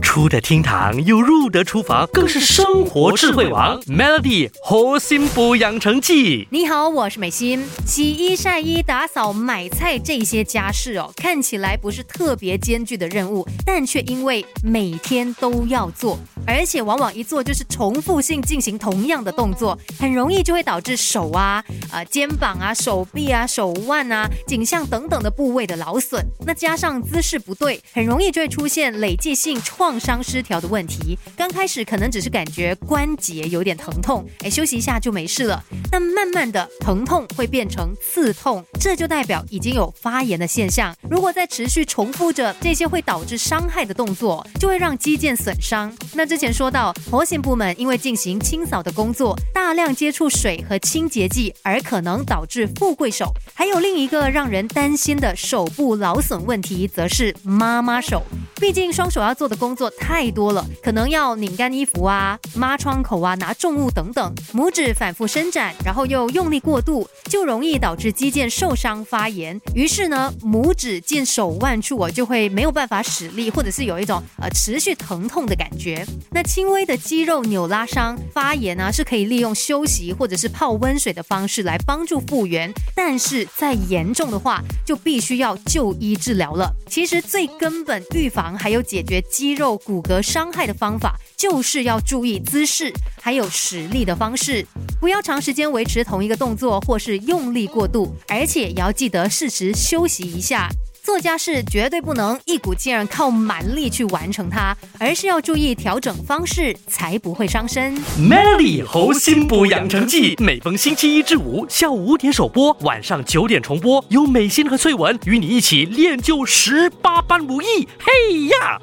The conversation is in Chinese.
出得厅堂又入得厨房，更是生活智慧王。Melody 活心补养成记。你好，我是美心。洗衣、晒衣、打扫、买菜这些家事哦，看起来不是特别艰巨的任务，但却因为每天都要做，而且往往一做就是重复性进行同样的动作，很容易就会导致手啊、啊肩膀啊、手臂啊、手腕啊、颈项等等的部位的劳损。那加上姿势不对，很容易就会出现累积性创伤失调的问题。刚开始可能只是感觉关节有点疼痛，哎，休息一下就没事了。但慢慢的疼痛会变成刺痛，这就代表已经有发炎的现象。如果再持续重复着这些会导致伤害的动作，就会让肌腱损伤。那之前说到，活险部门因为进行清扫的工作，大量接触水和清洁剂，而可能导致富贵手。还有另一个让人担心的手部劳损问题，则是妈妈手。毕竟双手要做的工作太多了，可能要拧干衣服啊、抹窗口啊、拿重物等等，拇指反复伸展，然后又用力过度，就容易导致肌腱受伤发炎。于是呢，拇指近手腕处啊就会没有办法使力，或者是有一种呃持续疼痛的感觉。那轻微的肌肉扭拉伤发炎呢，是可以利用休息或者是泡温水的方式来帮助复原，但是再严重的话，就必须要就医治疗了。其实最根本预防还有解决肌肉骨骼伤害的方法，就是要注意姿势还有使力的方式，不要长时间维持同一个动作或是用力过度，而且也要记得适时休息一下。做家事绝对不能一股劲儿靠蛮力去完成它，而是要注意调整方式，才不会伤身。Melly 猴心补养成记，每逢星期一至五下午五点首播，晚上九点重播，由美心和翠文与你一起练就十八般武艺。嘿呀！